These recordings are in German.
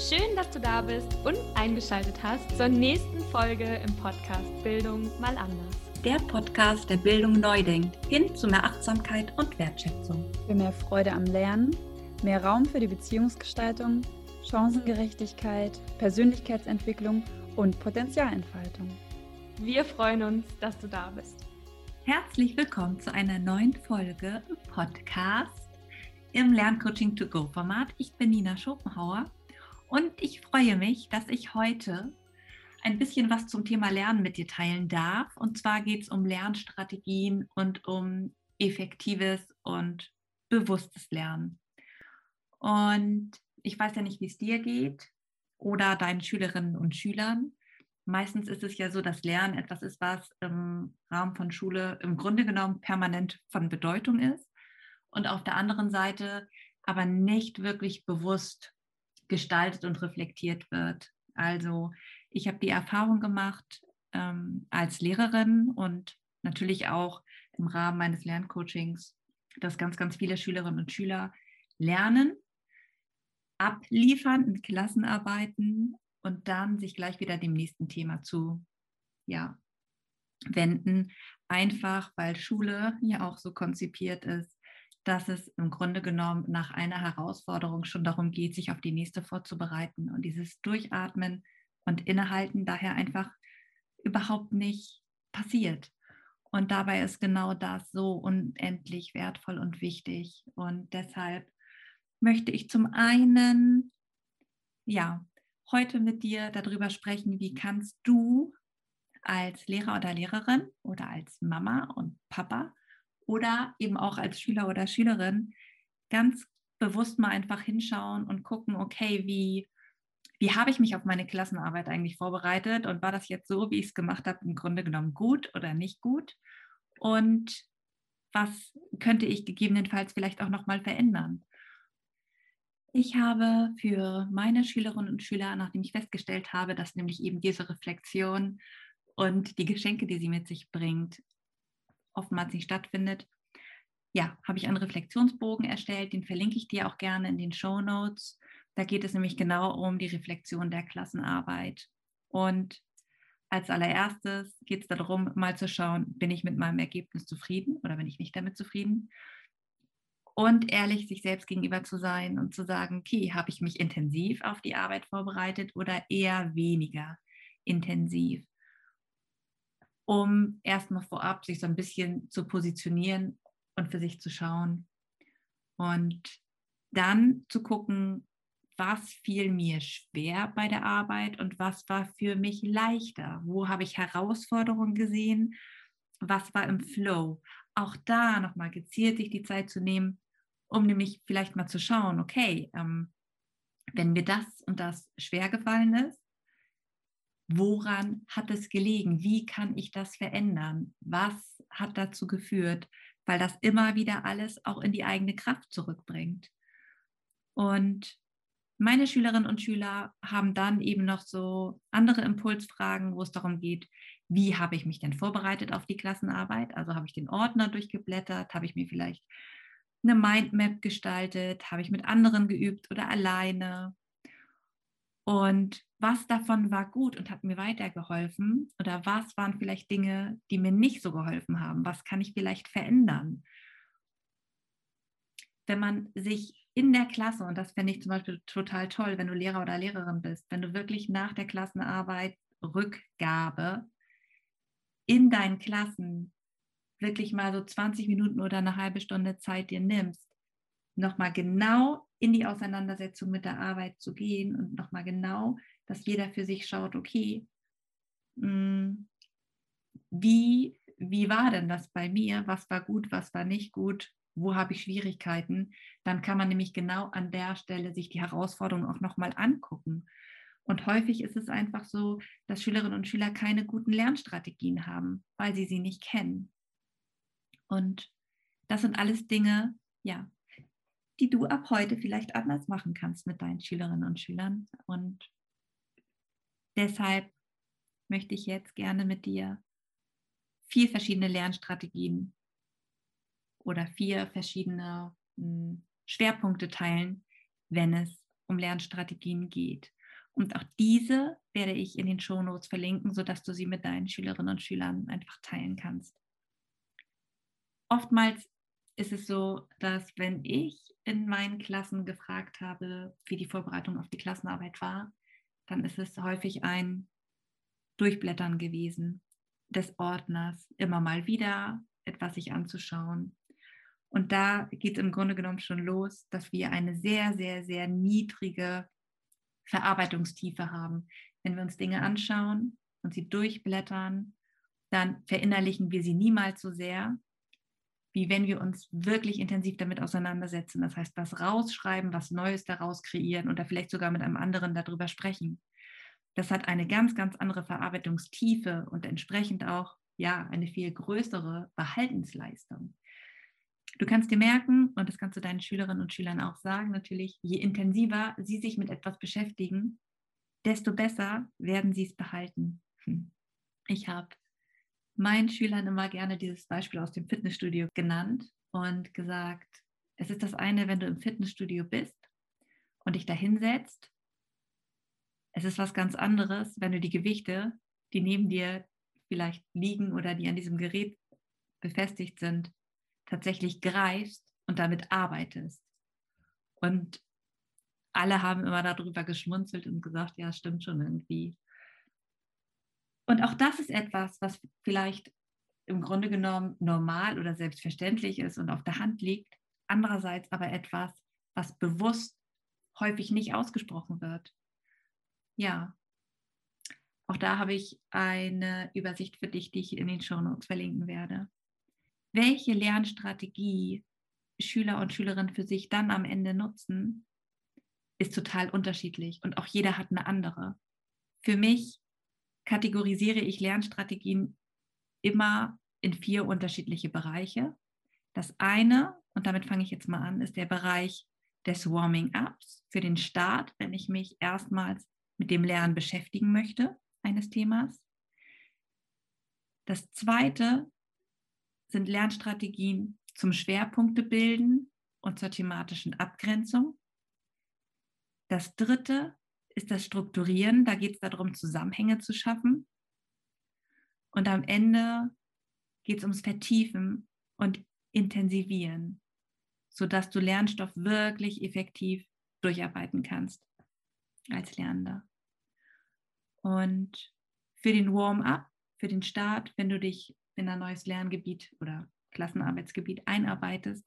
Schön, dass du da bist und eingeschaltet hast zur nächsten Folge im Podcast Bildung mal anders. Der Podcast, der Bildung neu denkt, hin zu mehr Achtsamkeit und Wertschätzung. Für mehr Freude am Lernen, mehr Raum für die Beziehungsgestaltung, Chancengerechtigkeit, Persönlichkeitsentwicklung und Potenzialentfaltung. Wir freuen uns, dass du da bist. Herzlich willkommen zu einer neuen Folge im Podcast im Lerncoaching to Go Format. Ich bin Nina Schopenhauer und ich freue mich, dass ich heute ein bisschen was zum Thema Lernen mit dir teilen darf. Und zwar geht es um Lernstrategien und um effektives und bewusstes Lernen. Und ich weiß ja nicht, wie es dir geht oder deinen Schülerinnen und Schülern. Meistens ist es ja so, dass Lernen etwas ist, was im Rahmen von Schule im Grunde genommen permanent von Bedeutung ist und auf der anderen Seite aber nicht wirklich bewusst gestaltet und reflektiert wird. Also ich habe die Erfahrung gemacht ähm, als Lehrerin und natürlich auch im Rahmen meines Lerncoachings, dass ganz, ganz viele Schülerinnen und Schüler lernen, abliefern in Klassenarbeiten und dann sich gleich wieder dem nächsten Thema zu ja, wenden. Einfach weil Schule ja auch so konzipiert ist, dass es im Grunde genommen nach einer Herausforderung schon darum geht, sich auf die nächste vorzubereiten und dieses Durchatmen und Innehalten daher einfach überhaupt nicht passiert. Und dabei ist genau das so unendlich wertvoll und wichtig. Und deshalb möchte ich zum einen, ja, heute mit dir darüber sprechen, wie kannst du als Lehrer oder Lehrerin oder als Mama und Papa oder eben auch als Schüler oder Schülerin ganz bewusst mal einfach hinschauen und gucken, okay, wie, wie habe ich mich auf meine Klassenarbeit eigentlich vorbereitet und war das jetzt so, wie ich es gemacht habe, im Grunde genommen gut oder nicht gut? Und was könnte ich gegebenenfalls vielleicht auch nochmal verändern? Ich habe für meine Schülerinnen und Schüler, nachdem ich festgestellt habe, dass nämlich eben diese Reflexion und die Geschenke, die sie mit sich bringt, oftmals nicht stattfindet, ja, habe ich einen Reflexionsbogen erstellt, den verlinke ich dir auch gerne in den Show Notes. Da geht es nämlich genau um die Reflexion der Klassenarbeit. Und als allererstes geht es darum, mal zu schauen, bin ich mit meinem Ergebnis zufrieden oder bin ich nicht damit zufrieden? Und ehrlich sich selbst gegenüber zu sein und zu sagen, okay, habe ich mich intensiv auf die Arbeit vorbereitet oder eher weniger intensiv? Um erstmal vorab sich so ein bisschen zu positionieren und für sich zu schauen. Und dann zu gucken, was fiel mir schwer bei der Arbeit und was war für mich leichter? Wo habe ich Herausforderungen gesehen? Was war im Flow? Auch da nochmal gezielt sich die Zeit zu nehmen, um nämlich vielleicht mal zu schauen, okay, ähm, wenn mir das und das schwer gefallen ist, Woran hat es gelegen? Wie kann ich das verändern? Was hat dazu geführt? Weil das immer wieder alles auch in die eigene Kraft zurückbringt. Und meine Schülerinnen und Schüler haben dann eben noch so andere Impulsfragen, wo es darum geht, wie habe ich mich denn vorbereitet auf die Klassenarbeit? Also habe ich den Ordner durchgeblättert, habe ich mir vielleicht eine Mindmap gestaltet, habe ich mit anderen geübt oder alleine? Und was davon war gut und hat mir weitergeholfen? Oder was waren vielleicht Dinge, die mir nicht so geholfen haben? Was kann ich vielleicht verändern? Wenn man sich in der Klasse, und das fände ich zum Beispiel total toll, wenn du Lehrer oder Lehrerin bist, wenn du wirklich nach der Klassenarbeit Rückgabe in deinen Klassen wirklich mal so 20 Minuten oder eine halbe Stunde Zeit dir nimmst, nochmal genau in die Auseinandersetzung mit der Arbeit zu gehen und nochmal genau, dass jeder für sich schaut, okay, hm, wie, wie war denn das bei mir? Was war gut, was war nicht gut? Wo habe ich Schwierigkeiten? Dann kann man nämlich genau an der Stelle sich die Herausforderungen auch nochmal angucken. Und häufig ist es einfach so, dass Schülerinnen und Schüler keine guten Lernstrategien haben, weil sie sie nicht kennen. Und das sind alles Dinge, ja, die du ab heute vielleicht anders machen kannst mit deinen Schülerinnen und Schülern. Und deshalb möchte ich jetzt gerne mit dir vier verschiedene Lernstrategien oder vier verschiedene hm, Schwerpunkte teilen, wenn es um Lernstrategien geht. Und auch diese werde ich in den Shownotes verlinken, sodass du sie mit deinen Schülerinnen und Schülern einfach teilen kannst. Oftmals ist es so, dass wenn ich in meinen Klassen gefragt habe, wie die Vorbereitung auf die Klassenarbeit war, dann ist es häufig ein Durchblättern gewesen des Ordners, immer mal wieder etwas sich anzuschauen. Und da geht es im Grunde genommen schon los, dass wir eine sehr, sehr, sehr niedrige Verarbeitungstiefe haben. Wenn wir uns Dinge anschauen und sie durchblättern, dann verinnerlichen wir sie niemals so sehr, wie wenn wir uns wirklich intensiv damit auseinandersetzen. Das heißt, was rausschreiben, was Neues daraus kreieren oder vielleicht sogar mit einem anderen darüber sprechen. Das hat eine ganz, ganz andere Verarbeitungstiefe und entsprechend auch ja eine viel größere Behaltensleistung. Du kannst dir merken, und das kannst du deinen Schülerinnen und Schülern auch sagen, natürlich, je intensiver sie sich mit etwas beschäftigen, desto besser werden sie es behalten. Hm. Ich habe meinen Schülern immer gerne dieses Beispiel aus dem Fitnessstudio genannt und gesagt, es ist das eine, wenn du im Fitnessstudio bist und dich da hinsetzt. Es ist was ganz anderes, wenn du die Gewichte, die neben dir vielleicht liegen oder die an diesem Gerät befestigt sind, tatsächlich greifst und damit arbeitest. Und alle haben immer darüber geschmunzelt und gesagt, ja, stimmt schon irgendwie. Und auch das ist etwas, was vielleicht im Grunde genommen normal oder selbstverständlich ist und auf der Hand liegt. Andererseits aber etwas, was bewusst häufig nicht ausgesprochen wird. Ja, auch da habe ich eine Übersicht für dich, die ich in den Show Notes verlinken werde welche Lernstrategie Schüler und Schülerinnen für sich dann am Ende nutzen, ist total unterschiedlich und auch jeder hat eine andere. Für mich kategorisiere ich Lernstrategien immer in vier unterschiedliche Bereiche. Das eine, und damit fange ich jetzt mal an, ist der Bereich des Warming-ups für den Start, wenn ich mich erstmals mit dem Lernen beschäftigen möchte eines Themas. Das zweite sind Lernstrategien zum Schwerpunkte bilden und zur thematischen Abgrenzung. Das dritte ist das Strukturieren. Da geht es darum, Zusammenhänge zu schaffen. Und am Ende geht es ums Vertiefen und Intensivieren, sodass du Lernstoff wirklich effektiv durcharbeiten kannst als Lernender. Und für den Warm-up, für den Start, wenn du dich in ein neues Lerngebiet oder Klassenarbeitsgebiet einarbeitest,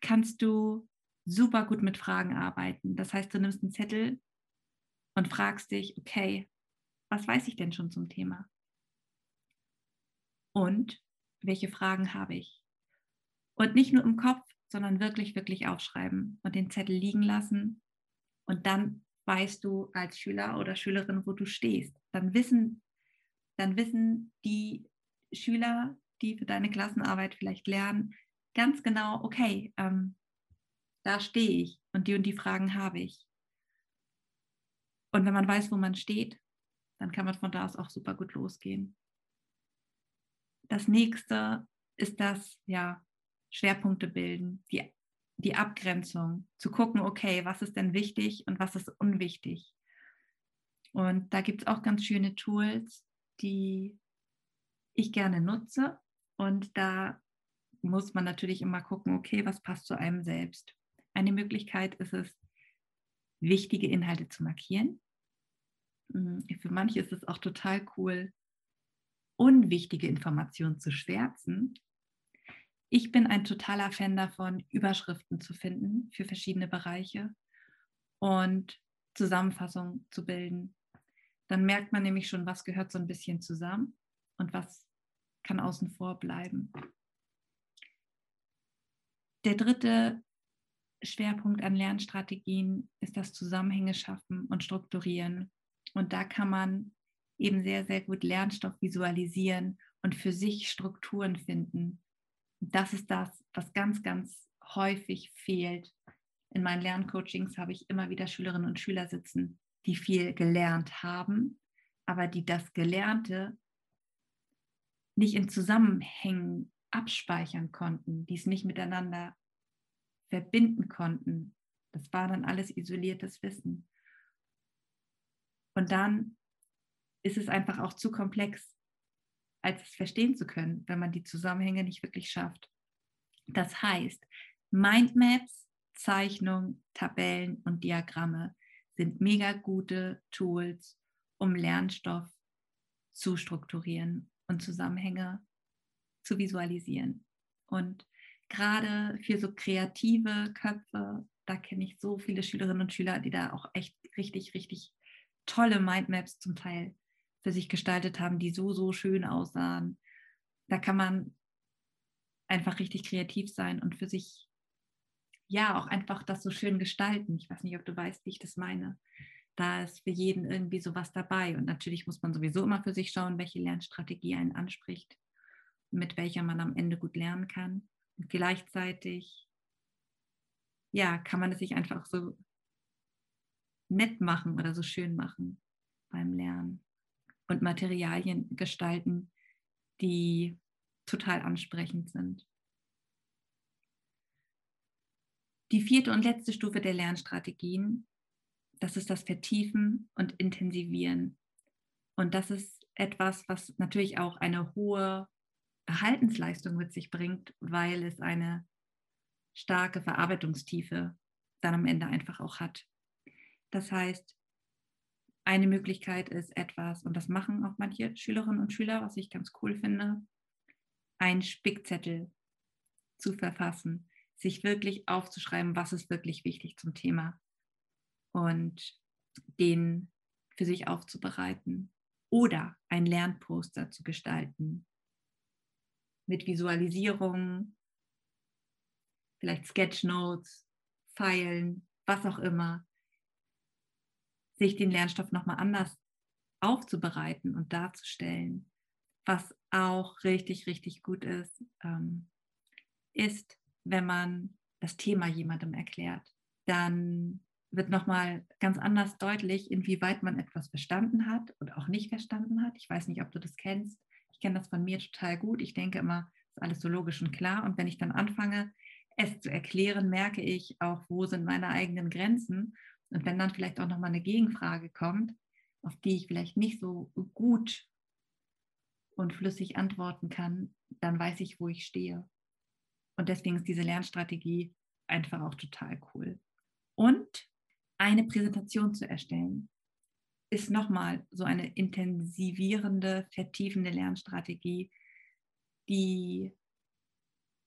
kannst du super gut mit Fragen arbeiten. Das heißt, du nimmst einen Zettel und fragst dich, okay, was weiß ich denn schon zum Thema? Und welche Fragen habe ich? Und nicht nur im Kopf, sondern wirklich, wirklich aufschreiben und den Zettel liegen lassen. Und dann weißt du als Schüler oder Schülerin, wo du stehst. Dann wissen, dann wissen die Schüler, die für deine Klassenarbeit vielleicht lernen, ganz genau, okay, ähm, da stehe ich und die und die Fragen habe ich. Und wenn man weiß, wo man steht, dann kann man von da aus auch super gut losgehen. Das nächste ist das, ja, Schwerpunkte bilden, die, die Abgrenzung, zu gucken, okay, was ist denn wichtig und was ist unwichtig. Und da gibt es auch ganz schöne Tools, die ich gerne nutze. Und da muss man natürlich immer gucken, okay, was passt zu einem selbst. Eine Möglichkeit ist es, wichtige Inhalte zu markieren. Hm, für manche ist es auch total cool, unwichtige Informationen zu schwärzen. Ich bin ein totaler Fan davon, Überschriften zu finden für verschiedene Bereiche und Zusammenfassungen zu bilden. Dann merkt man nämlich schon, was gehört so ein bisschen zusammen und was kann außen vor bleiben. Der dritte Schwerpunkt an Lernstrategien ist das Zusammenhänge schaffen und strukturieren. Und da kann man eben sehr, sehr gut Lernstoff visualisieren und für sich Strukturen finden. Das ist das, was ganz, ganz häufig fehlt. In meinen Lerncoachings habe ich immer wieder Schülerinnen und Schüler sitzen, die viel gelernt haben, aber die das Gelernte nicht in Zusammenhängen abspeichern konnten, die es nicht miteinander verbinden konnten, Das war dann alles isoliertes Wissen. Und dann ist es einfach auch zu komplex, als es verstehen zu können, wenn man die Zusammenhänge nicht wirklich schafft. Das heißt, Mindmaps, Zeichnungen, Tabellen und Diagramme sind mega gute Tools, um Lernstoff zu strukturieren und Zusammenhänge zu visualisieren. Und gerade für so kreative Köpfe, da kenne ich so viele Schülerinnen und Schüler, die da auch echt richtig, richtig tolle Mindmaps zum Teil für sich gestaltet haben, die so, so schön aussahen. Da kann man einfach richtig kreativ sein und für sich ja auch einfach das so schön gestalten. Ich weiß nicht, ob du weißt, wie ich das meine. Da ist für jeden irgendwie sowas dabei. Und natürlich muss man sowieso immer für sich schauen, welche Lernstrategie einen anspricht, mit welcher man am Ende gut lernen kann. Und gleichzeitig, ja, kann man es sich einfach so nett machen oder so schön machen beim Lernen und Materialien gestalten, die total ansprechend sind. Die vierte und letzte Stufe der Lernstrategien, das ist das Vertiefen und Intensivieren. Und das ist etwas, was natürlich auch eine hohe Verhaltensleistung mit sich bringt, weil es eine starke Verarbeitungstiefe dann am Ende einfach auch hat. Das heißt, eine Möglichkeit ist etwas, und das machen auch manche Schülerinnen und Schüler, was ich ganz cool finde, einen Spickzettel zu verfassen, sich wirklich aufzuschreiben, was ist wirklich wichtig zum Thema und den für sich aufzubereiten oder ein Lernposter zu gestalten mit Visualisierungen, vielleicht Sketchnotes, Pfeilen, was auch immer, sich den Lernstoff nochmal anders aufzubereiten und darzustellen. Was auch richtig, richtig gut ist, ähm, ist, wenn man das Thema jemandem erklärt. Dann wird nochmal ganz anders deutlich, inwieweit man etwas verstanden hat oder auch nicht verstanden hat. Ich weiß nicht, ob du das kennst. Ich kenne das von mir total gut. Ich denke immer, ist alles so logisch und klar. Und wenn ich dann anfange, es zu erklären, merke ich auch, wo sind meine eigenen Grenzen und wenn dann vielleicht auch nochmal eine Gegenfrage kommt, auf die ich vielleicht nicht so gut und flüssig antworten kann, dann weiß ich, wo ich stehe. Und deswegen ist diese Lernstrategie einfach auch total cool. Und eine Präsentation zu erstellen, ist nochmal so eine intensivierende, vertiefende Lernstrategie, die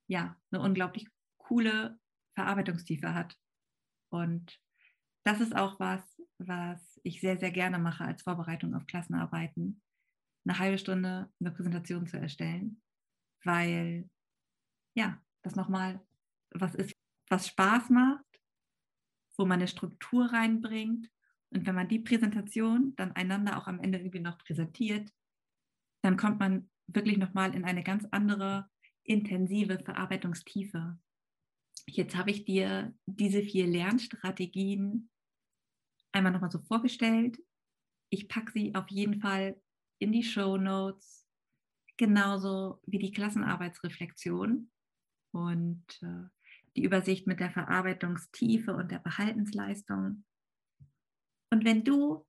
ja eine unglaublich coole Verarbeitungstiefe hat. Und das ist auch was, was ich sehr, sehr gerne mache als Vorbereitung auf Klassenarbeiten, eine halbe Stunde eine Präsentation zu erstellen, weil ja, das nochmal was ist, was Spaß macht, wo man eine Struktur reinbringt. Und wenn man die Präsentation dann einander auch am Ende irgendwie noch präsentiert, dann kommt man wirklich nochmal in eine ganz andere, intensive Verarbeitungstiefe. Jetzt habe ich dir diese vier Lernstrategien einmal nochmal so vorgestellt. Ich packe sie auf jeden Fall in die Show Notes, genauso wie die Klassenarbeitsreflexion und äh, die Übersicht mit der Verarbeitungstiefe und der Behaltensleistung. Und wenn du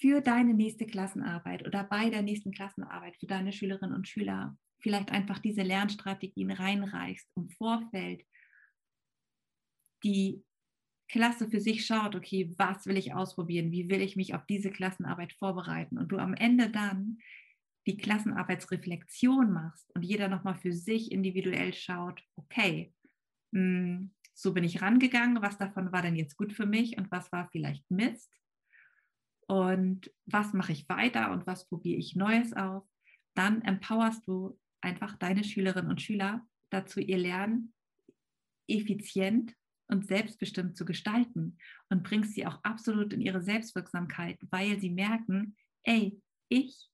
für deine nächste Klassenarbeit oder bei der nächsten Klassenarbeit für deine Schülerinnen und Schüler vielleicht einfach diese Lernstrategien reinreichst im Vorfeld, die Klasse für sich schaut, okay, was will ich ausprobieren, wie will ich mich auf diese Klassenarbeit vorbereiten? Und du am Ende dann die Klassenarbeitsreflexion machst und jeder nochmal für sich individuell schaut, okay, hm, so bin ich rangegangen, was davon war denn jetzt gut für mich und was war vielleicht Mist? Und was mache ich weiter und was probiere ich Neues aus, dann empowerst du einfach deine Schülerinnen und Schüler dazu, ihr Lernen effizient und selbstbestimmt zu gestalten und bringst sie auch absolut in ihre Selbstwirksamkeit, weil sie merken, ey, ich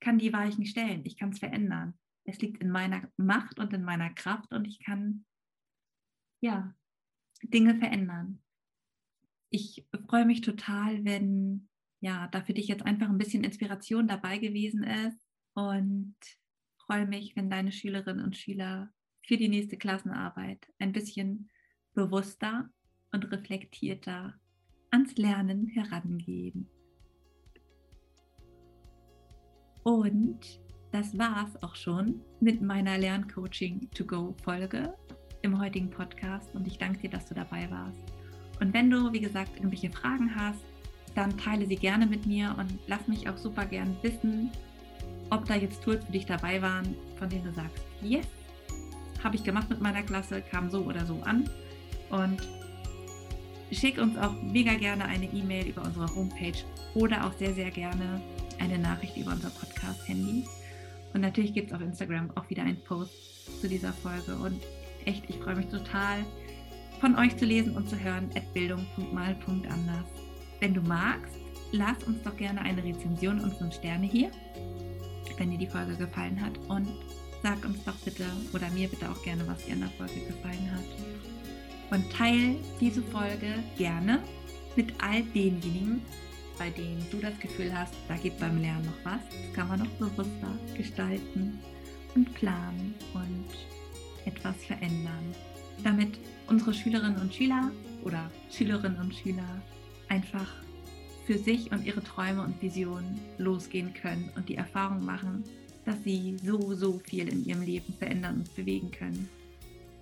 kann die Weichen stellen, ich kann es verändern. Es liegt in meiner Macht und in meiner Kraft und ich kann ja Dinge verändern. Ich freue mich total, wenn ja da für dich jetzt einfach ein bisschen Inspiration dabei gewesen ist und freue mich, wenn deine Schülerinnen und Schüler für die nächste Klassenarbeit ein bisschen bewusster und reflektierter ans Lernen herangehen. Und das war es auch schon mit meiner Lerncoaching to go Folge im heutigen Podcast und ich danke dir, dass du dabei warst. Und wenn du, wie gesagt, irgendwelche Fragen hast, dann teile sie gerne mit mir und lass mich auch super gern wissen, ob da jetzt Tools für dich dabei waren, von denen du sagst, yes, habe ich gemacht mit meiner Klasse, kam so oder so an. Und schick uns auch mega gerne eine E-Mail über unsere Homepage oder auch sehr, sehr gerne eine Nachricht über unser Podcast-Handy. Und natürlich gibt es auf Instagram auch wieder einen Post zu dieser Folge. Und echt, ich freue mich total, von euch zu lesen und zu hören, bildung.mal.anders. Wenn du magst, lass uns doch gerne eine Rezension und fünf Sterne hier, wenn dir die Folge gefallen hat. Und sag uns doch bitte oder mir bitte auch gerne, was dir an der Folge gefallen hat. Und teile diese Folge gerne mit all denjenigen, bei denen du das Gefühl hast, da geht beim Lernen noch was. Das kann man noch bewusster gestalten und planen und etwas verändern, damit unsere Schülerinnen und Schüler oder Schülerinnen und Schüler einfach für sich und ihre Träume und Visionen losgehen können und die Erfahrung machen, dass sie so, so viel in ihrem Leben verändern und bewegen können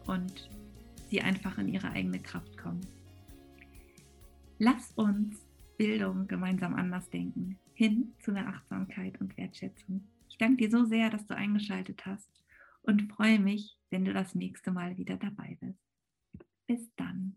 und sie einfach in ihre eigene Kraft kommen. Lass uns Bildung gemeinsam anders denken, hin zu mehr Achtsamkeit und Wertschätzung. Ich danke dir so sehr, dass du eingeschaltet hast und freue mich, wenn du das nächste Mal wieder dabei bist. Bis dann.